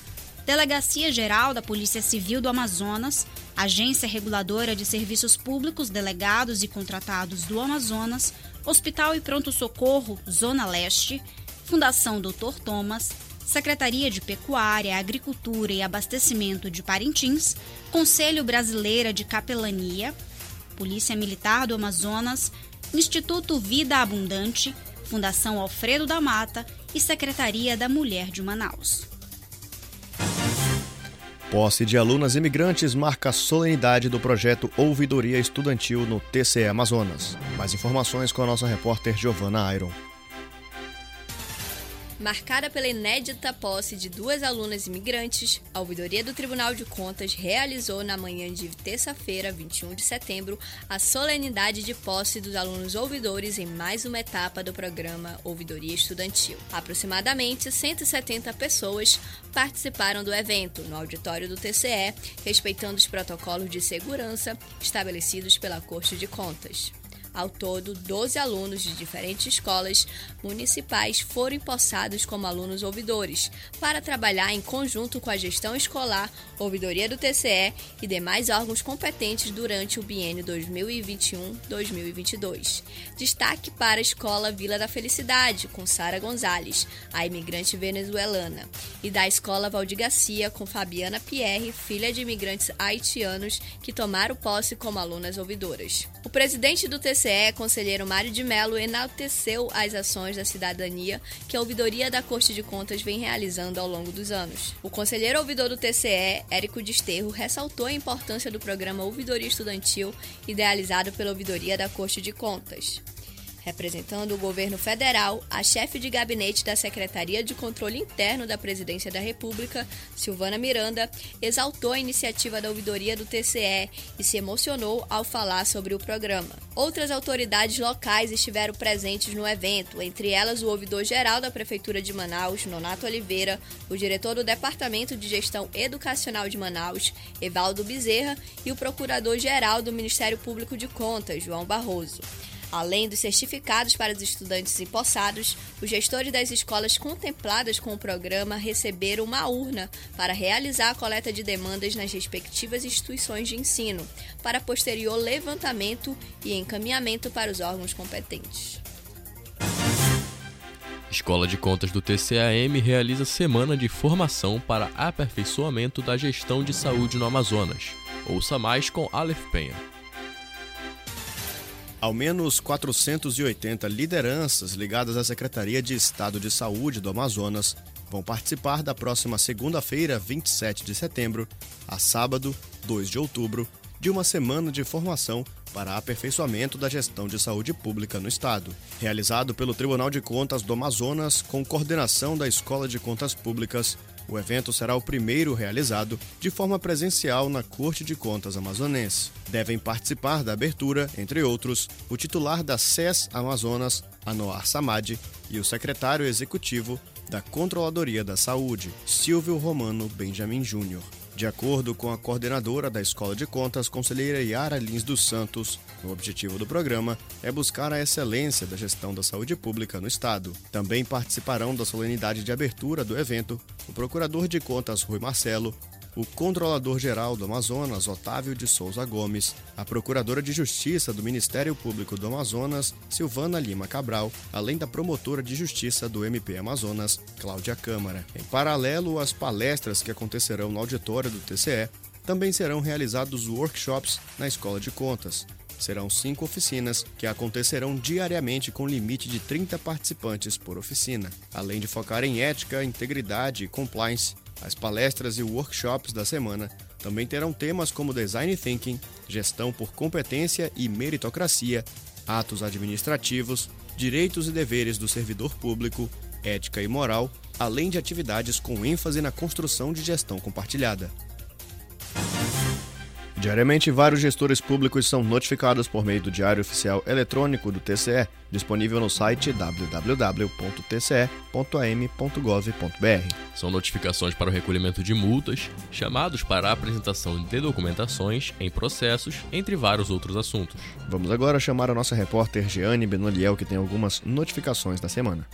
Delegacia Geral da Polícia Civil do Amazonas, Agência Reguladora de Serviços Públicos Delegados e Contratados do Amazonas, Hospital e Pronto Socorro Zona Leste, Fundação Dr. Thomas, Secretaria de Pecuária, Agricultura e Abastecimento de Parintins, Conselho Brasileira de Capelania, Polícia Militar do Amazonas, Instituto Vida Abundante, Fundação Alfredo da Mata e Secretaria da Mulher de Manaus. Posse de alunas imigrantes marca a solenidade do projeto Ouvidoria Estudantil no TCE Amazonas. Mais informações com a nossa repórter Giovana Iron. Marcada pela inédita posse de duas alunas imigrantes, a ouvidoria do Tribunal de Contas realizou na manhã de terça-feira, 21 de setembro, a solenidade de posse dos alunos ouvidores em mais uma etapa do programa Ouvidoria Estudantil. Aproximadamente 170 pessoas participaram do evento no auditório do TCE, respeitando os protocolos de segurança estabelecidos pela Corte de Contas. Ao todo, 12 alunos de diferentes escolas municipais foram empossados como alunos ouvidores, para trabalhar em conjunto com a gestão escolar, ouvidoria do TCE e demais órgãos competentes durante o biênio 2021-2022. Destaque para a Escola Vila da Felicidade, com Sara Gonzalez, a imigrante venezuelana, e da Escola Valdigacia, com Fabiana Pierre, filha de imigrantes haitianos que tomaram posse como alunas ouvidoras. O presidente do TCE TCE, conselheiro Mário de Mello enalteceu as ações da cidadania que a ouvidoria da Corte de Contas vem realizando ao longo dos anos. O conselheiro ouvidor do TCE, Érico Desterro, ressaltou a importância do programa Ouvidoria Estudantil, idealizado pela ouvidoria da Corte de Contas. Representando o governo federal, a chefe de gabinete da Secretaria de Controle Interno da Presidência da República, Silvana Miranda, exaltou a iniciativa da ouvidoria do TCE e se emocionou ao falar sobre o programa. Outras autoridades locais estiveram presentes no evento, entre elas o ouvidor-geral da Prefeitura de Manaus, Nonato Oliveira, o diretor do Departamento de Gestão Educacional de Manaus, Evaldo Bezerra, e o procurador-geral do Ministério Público de Contas, João Barroso. Além dos certificados para os estudantes empossados, os gestores das escolas contempladas com o programa receberam uma urna para realizar a coleta de demandas nas respectivas instituições de ensino, para posterior levantamento e encaminhamento para os órgãos competentes. Escola de Contas do TCAM realiza semana de formação para aperfeiçoamento da gestão de saúde no Amazonas. Ouça mais com Aleph Penha. Ao menos 480 lideranças ligadas à Secretaria de Estado de Saúde do Amazonas vão participar da próxima segunda-feira, 27 de setembro, a sábado, 2 de outubro, de uma semana de formação para aperfeiçoamento da gestão de saúde pública no Estado, realizado pelo Tribunal de Contas do Amazonas com coordenação da Escola de Contas Públicas o evento será o primeiro realizado de forma presencial na Corte de Contas Amazonense. Devem participar da abertura, entre outros, o titular da SES Amazonas, Anoar Samad, e o secretário executivo da Controladoria da Saúde, Silvio Romano Benjamin Júnior. De acordo com a coordenadora da Escola de Contas, conselheira Yara Lins dos Santos, o objetivo do programa é buscar a excelência da gestão da saúde pública no Estado. Também participarão da solenidade de abertura do evento o Procurador de Contas Rui Marcelo, o Controlador-Geral do Amazonas, Otávio de Souza Gomes, a Procuradora de Justiça do Ministério Público do Amazonas, Silvana Lima Cabral, além da Promotora de Justiça do MP Amazonas, Cláudia Câmara. Em paralelo às palestras que acontecerão no auditório do TCE, também serão realizados workshops na Escola de Contas. Serão cinco oficinas que acontecerão diariamente com limite de 30 participantes por oficina. Além de focar em ética, integridade e compliance, as palestras e workshops da semana também terão temas como design thinking, gestão por competência e meritocracia, atos administrativos, direitos e deveres do servidor público, ética e moral, além de atividades com ênfase na construção de gestão compartilhada. Diariamente, vários gestores públicos são notificados por meio do Diário Oficial Eletrônico do TCE, disponível no site www.tce.am.gov.br. São notificações para o recolhimento de multas, chamados para a apresentação de documentações em processos, entre vários outros assuntos. Vamos agora chamar a nossa repórter Jeane Benoliel, que tem algumas notificações da semana.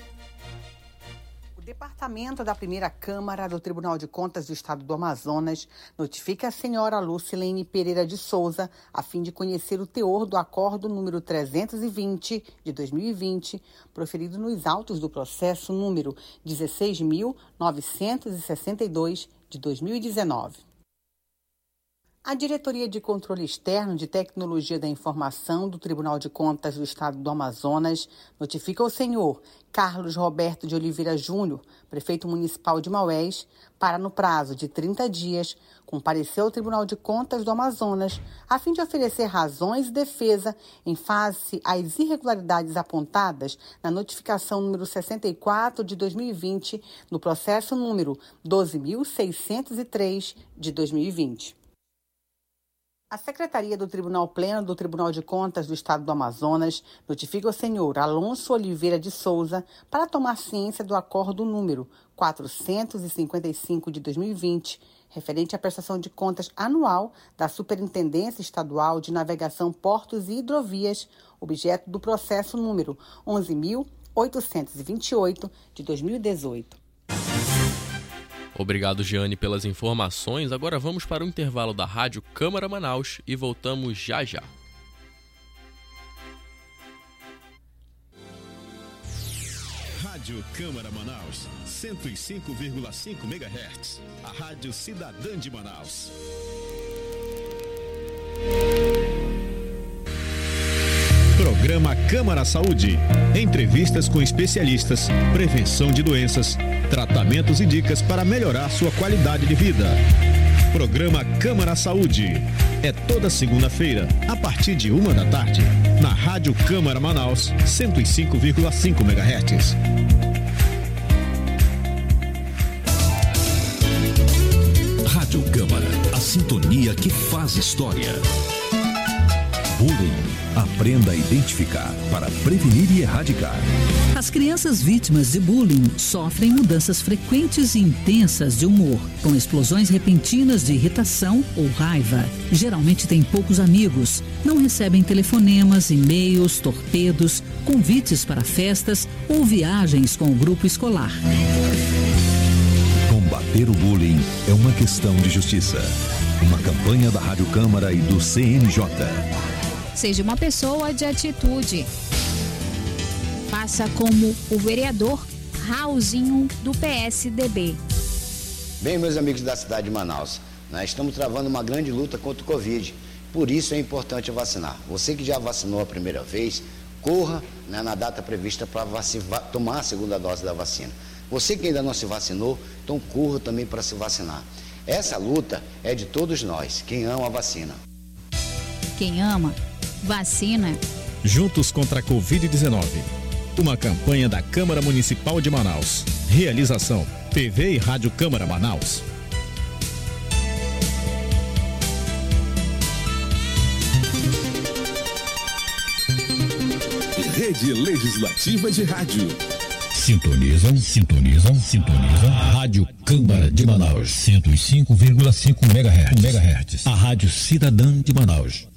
Departamento da Primeira Câmara do Tribunal de Contas do Estado do Amazonas notifica a senhora Lucilene Pereira de Souza a fim de conhecer o teor do acordo número 320 de 2020, proferido nos autos do processo número 16.962 de 2019. A Diretoria de Controle Externo de Tecnologia da Informação do Tribunal de Contas do Estado do Amazonas notifica ao senhor Carlos Roberto de Oliveira Júnior, prefeito municipal de Maués, para, no prazo de 30 dias, comparecer ao Tribunal de Contas do Amazonas a fim de oferecer razões de defesa em face às irregularidades apontadas na notificação número 64 de 2020, no processo número 12.603 de 2020. A Secretaria do Tribunal Pleno do Tribunal de Contas do Estado do Amazonas notifica o senhor Alonso Oliveira de Souza para tomar ciência do acordo número 455 de 2020, referente à prestação de contas anual da Superintendência Estadual de Navegação, Portos e Hidrovias, objeto do processo número 11.828 de 2018. Obrigado, Giane, pelas informações. Agora vamos para o intervalo da Rádio Câmara Manaus e voltamos já já. Rádio Câmara Manaus, 105,5 MHz. A Rádio Cidadã de Manaus. Programa Câmara Saúde. Entrevistas com especialistas, prevenção de doenças, tratamentos e dicas para melhorar sua qualidade de vida. Programa Câmara Saúde. É toda segunda-feira, a partir de uma da tarde, na Rádio Câmara Manaus, 105,5 MHz. Rádio Câmara, a sintonia que faz história. Bullying. Aprenda a identificar para prevenir e erradicar. As crianças vítimas de bullying sofrem mudanças frequentes e intensas de humor, com explosões repentinas de irritação ou raiva. Geralmente têm poucos amigos, não recebem telefonemas, e-mails, torpedos, convites para festas ou viagens com o grupo escolar. Combater o bullying é uma questão de justiça. Uma campanha da Rádio Câmara e do CNJ. Seja uma pessoa de atitude. Faça como o vereador Raulzinho do PSDB. Bem, meus amigos da cidade de Manaus, nós estamos travando uma grande luta contra o Covid. Por isso é importante vacinar. Você que já vacinou a primeira vez, corra né, na data prevista para tomar a segunda dose da vacina. Você que ainda não se vacinou, então corra também para se vacinar. Essa luta é de todos nós, quem ama a vacina. Quem ama, vacina. Juntos contra a Covid-19. Uma campanha da Câmara Municipal de Manaus. Realização: TV e Rádio Câmara Manaus. Rede Legislativa de Rádio. Sintonizam, sintonizam, sintonizam. Rádio Câmara de Manaus. 105,5 MHz. MHz. A Rádio Cidadã de Manaus.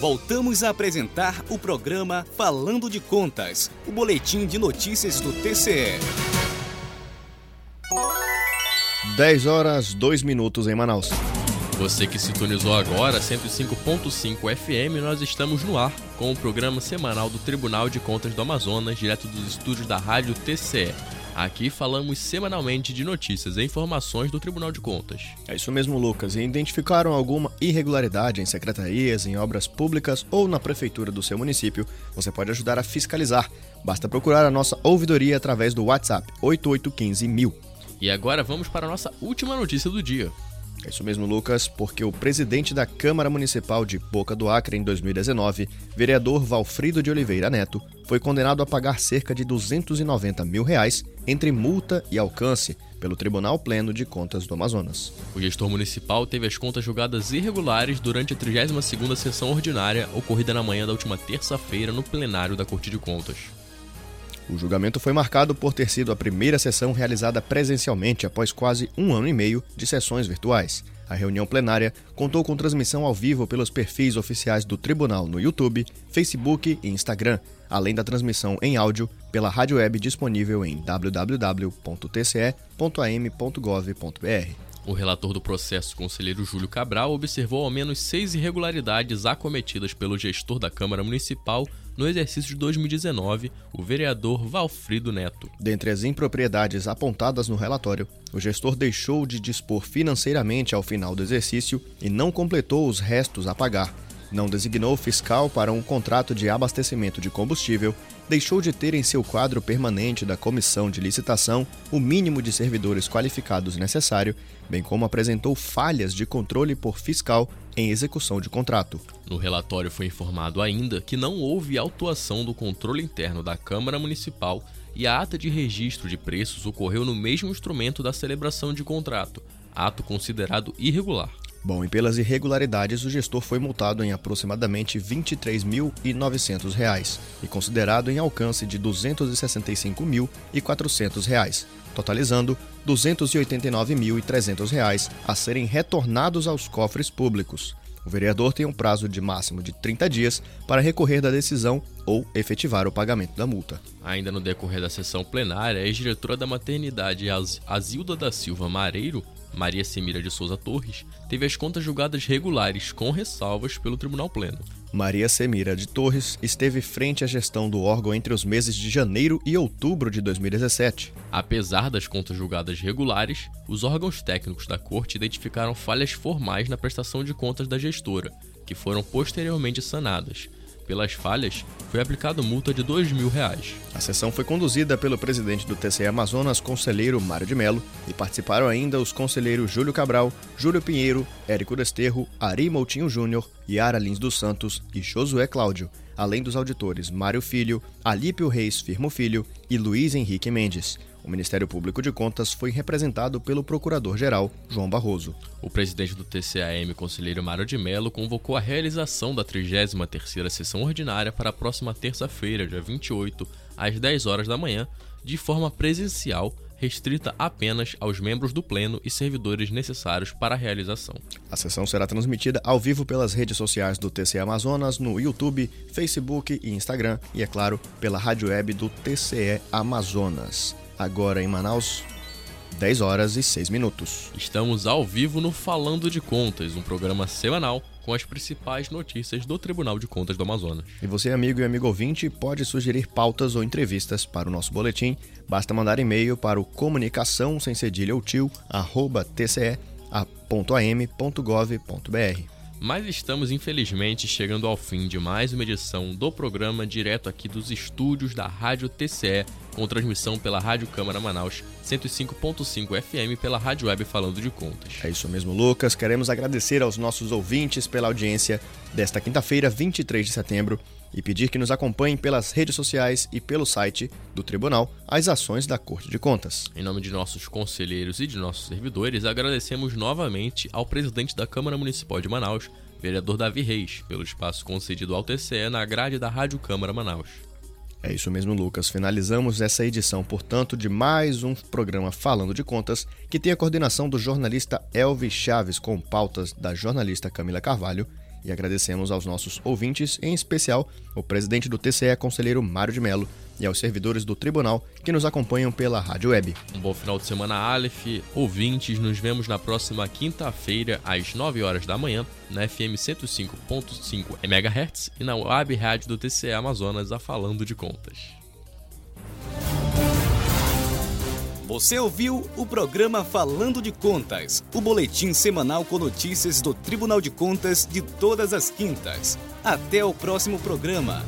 Voltamos a apresentar o programa Falando de Contas, o boletim de notícias do TCE. 10 horas, 2 minutos em Manaus. Você que sintonizou agora 105.5 FM, nós estamos no ar com o programa semanal do Tribunal de Contas do Amazonas, direto dos estúdios da Rádio TCE. Aqui falamos semanalmente de notícias e informações do Tribunal de Contas. É isso mesmo, Lucas. E identificaram alguma irregularidade em secretarias, em obras públicas ou na prefeitura do seu município, você pode ajudar a fiscalizar. Basta procurar a nossa ouvidoria através do WhatsApp 8815 mil. E agora vamos para a nossa última notícia do dia. É isso mesmo, Lucas, porque o presidente da Câmara Municipal de Boca do Acre em 2019, vereador Valfrido de Oliveira Neto, foi condenado a pagar cerca de 290 mil reais entre multa e alcance pelo Tribunal Pleno de Contas do Amazonas. O gestor municipal teve as contas julgadas irregulares durante a 32ª sessão ordinária ocorrida na manhã da última terça-feira no plenário da Corte de Contas. O julgamento foi marcado por ter sido a primeira sessão realizada presencialmente após quase um ano e meio de sessões virtuais. A reunião plenária contou com transmissão ao vivo pelos perfis oficiais do tribunal no YouTube, Facebook e Instagram, além da transmissão em áudio pela rádio web disponível em www.tce.am.gov.br. O relator do processo, conselheiro Júlio Cabral, observou ao menos seis irregularidades acometidas pelo gestor da Câmara Municipal no exercício de 2019, o vereador Valfrido Neto. Dentre as impropriedades apontadas no relatório, o gestor deixou de dispor financeiramente ao final do exercício e não completou os restos a pagar. Não designou fiscal para um contrato de abastecimento de combustível, deixou de ter em seu quadro permanente da comissão de licitação o mínimo de servidores qualificados necessário, bem como apresentou falhas de controle por fiscal em execução de contrato. No relatório foi informado ainda que não houve autuação do controle interno da Câmara Municipal e a ata de registro de preços ocorreu no mesmo instrumento da celebração de contrato, ato considerado irregular. Bom, e pelas irregularidades, o gestor foi multado em aproximadamente R$ 23.900 e considerado em alcance de R$ 265.400, totalizando R$ 289.300 a serem retornados aos cofres públicos. O vereador tem um prazo de máximo de 30 dias para recorrer da decisão ou efetivar o pagamento da multa. Ainda no decorrer da sessão plenária, a ex-diretora da maternidade Azilda da Silva Mareiro Maria Semira de Souza Torres, teve as contas julgadas regulares com ressalvas pelo Tribunal Pleno. Maria Semira de Torres esteve frente à gestão do órgão entre os meses de janeiro e outubro de 2017. Apesar das contas julgadas regulares, os órgãos técnicos da Corte identificaram falhas formais na prestação de contas da gestora, que foram posteriormente sanadas, pelas falhas, foi aplicado multa de R$ mil reais. A sessão foi conduzida pelo presidente do TCE Amazonas, conselheiro Mário de Melo, e participaram ainda os conselheiros Júlio Cabral, Júlio Pinheiro, Érico Desterro, Ari Moutinho Júnior, Yara Lins dos Santos e Josué Cláudio, além dos auditores Mário Filho, Alípio Reis Firmo Filho e Luiz Henrique Mendes. O Ministério Público de Contas foi representado pelo Procurador-Geral, João Barroso. O presidente do TCAM, conselheiro Mário de Mello, convocou a realização da 33ª sessão ordinária para a próxima terça-feira, dia 28, às 10 horas da manhã, de forma presencial, restrita apenas aos membros do Pleno e servidores necessários para a realização. A sessão será transmitida ao vivo pelas redes sociais do TCE Amazonas, no YouTube, Facebook e Instagram, e, é claro, pela rádio web do TCE Amazonas agora em Manaus, 10 horas e 6 minutos. Estamos ao vivo no Falando de Contas, um programa semanal com as principais notícias do Tribunal de Contas do Amazonas. E você, amigo e amigo ouvinte, pode sugerir pautas ou entrevistas para o nosso boletim. Basta mandar e-mail para o comunicação sem cedilha ou tio, arroba tce.am.gov.br. Mas estamos infelizmente chegando ao fim de mais uma edição do programa direto aqui dos estúdios da Rádio TCE, com transmissão pela Rádio Câmara Manaus 105.5 FM pela Rádio Web Falando de Contas. É isso mesmo, Lucas. Queremos agradecer aos nossos ouvintes pela audiência desta quinta-feira, 23 de setembro e pedir que nos acompanhem pelas redes sociais e pelo site do Tribunal as ações da Corte de Contas. Em nome de nossos conselheiros e de nossos servidores, agradecemos novamente ao presidente da Câmara Municipal de Manaus, vereador Davi Reis, pelo espaço concedido ao TCE na grade da Rádio Câmara Manaus. É isso mesmo, Lucas. Finalizamos essa edição, portanto, de mais um programa Falando de Contas, que tem a coordenação do jornalista Elvis Chaves com pautas da jornalista Camila Carvalho e agradecemos aos nossos ouvintes, em especial o presidente do TCE, conselheiro Mário de Mello, e aos servidores do tribunal que nos acompanham pela rádio web. Um bom final de semana, Aleph. Ouvintes, nos vemos na próxima quinta-feira, às 9 horas da manhã, na FM 105.5 MHz e na web rádio do TCE Amazonas, a Falando de Contas. Você ouviu o programa Falando de Contas, o boletim semanal com notícias do Tribunal de Contas de todas as quintas. Até o próximo programa.